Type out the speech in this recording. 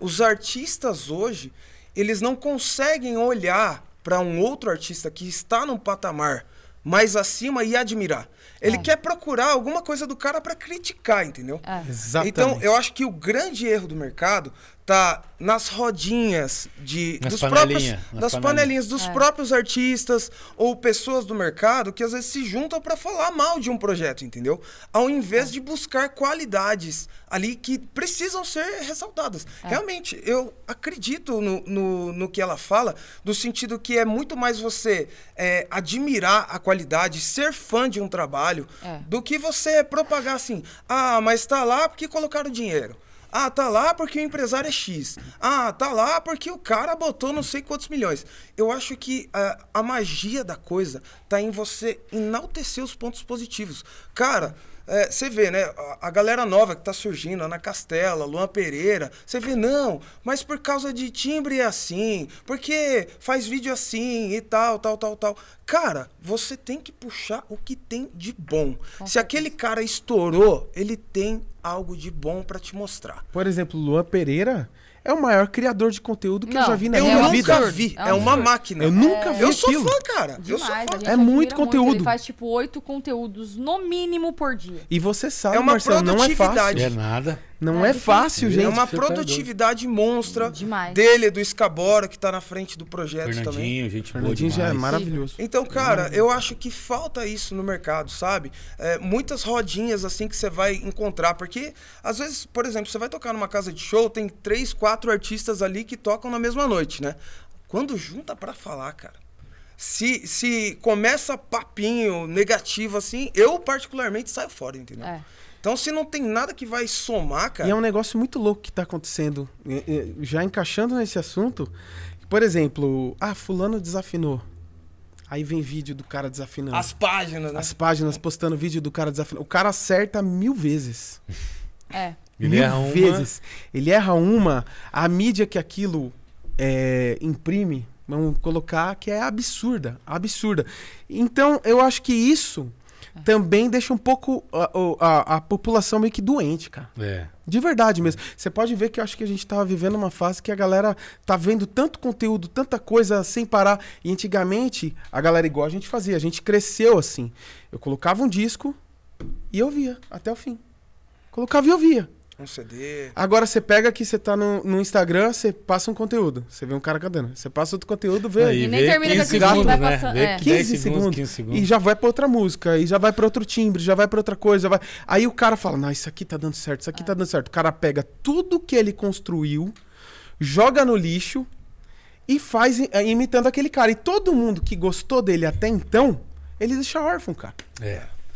os artistas hoje, eles não conseguem olhar para um outro artista que está num patamar mais acima e admirar. Ele É. quer procurar alguma coisa do cara para criticar, entendeu? É. Exatamente. Então, eu acho que o grande erro do mercado tá nas rodinhas de Nas dos panelinha, próprios nas das panelinha. panelinhas dos É. próprios artistas ou pessoas do mercado que às vezes se juntam para falar mal de um projeto, entendeu? Ao É. invés de buscar qualidades ali que precisam ser ressaltadas. É. Realmente, eu acredito no, no, no que ela fala, no sentido que é muito mais você é, admirar a qualidade, ser fã de um trabalho, É. do que você propagar assim, ah, mas tá lá porque colocaram dinheiro. Ah, tá lá porque o empresário é X. Ah, tá lá porque o cara botou não sei quantos milhões. Eu acho que ah, a magia da coisa tá em você enaltecer os pontos positivos. Cara, é, você vê, né? A, a galera nova que tá surgindo, Ana Castela, Luan Pereira, você vê, não, mas por causa de timbre é assim, porque faz vídeo assim e tal, tal, tal, tal. Cara, você tem que puxar o que tem de bom. Se aquele cara estourou, ele tem algo de bom pra te mostrar. Por exemplo, Luan Pereira é o maior criador de conteúdo que eu Não, já vi na Eu é minha um nunca vida. absurdo, vi. é um É, uma máquina. Eu nunca vi Eu sou aquilo. fã, cara. Eu sou Demais, fã. a gente É muito conteúdo. Ele faz tipo oito conteúdos no mínimo por dia. E você sabe, É uma Marcelo, não é fácil. É nada. Não É é, fácil, gente. é uma tá produtividade monstra Demais. dele, do Escabora, que tá na frente do projeto também. Fernandinho, gente boa Fernandinho já é maravilhoso. Então, cara, eu acho que falta isso no mercado, sabe? É, muitas rodinhas assim que você vai encontrar, porque às vezes, por exemplo, você vai tocar numa casa de show, tem três, quatro artistas ali que tocam na mesma noite, né? Quando junta pra falar, cara. Se, se começa papinho negativo assim, eu particularmente saio fora, entendeu? É. Então, se não tem nada que vai somar, cara. E é um negócio muito louco que tá acontecendo. É, é, Já encaixando nesse assunto, por exemplo, ah, fulano desafinou. Aí vem vídeo do cara desafinando. As páginas, né? As páginas postando vídeo do cara desafinando. O cara acerta mil vezes. É. Ele mil erra uma- vezes. Ele erra uma, a mídia que aquilo é, imprime, vamos colocar, que é absurda. Absurda. Então, eu acho que isso também deixa um pouco a, a- a população meio que doente, cara. É. De verdade mesmo. Você pode ver que eu acho que a gente tava vivendo uma fase que a galera tá vendo tanto conteúdo, tanta coisa sem parar. E antigamente, a galera igual a gente fazia, a gente cresceu assim. Eu colocava um disco e eu via até o fim. Colocava e eu via. Um CD. Agora você pega aqui, você tá no, no Instagram, você passa um conteúdo. Você vê um cara cantando. Você passa outro conteúdo, vê Aí E nem vê termina 15 com aquilo, segundos, vai né? passando- Vê é. 10 15 segundos, segundos. 15 segundos. E já vai pra outra música, e já vai pra outro timbre, já vai pra outra coisa. Vai... Aí o cara fala: Não, isso aqui tá dando certo, isso aqui tá dando certo. O cara pega tudo que ele construiu, joga no lixo e faz i- imitando aquele cara. E todo mundo que gostou dele até então, ele deixa órfão, cara. É.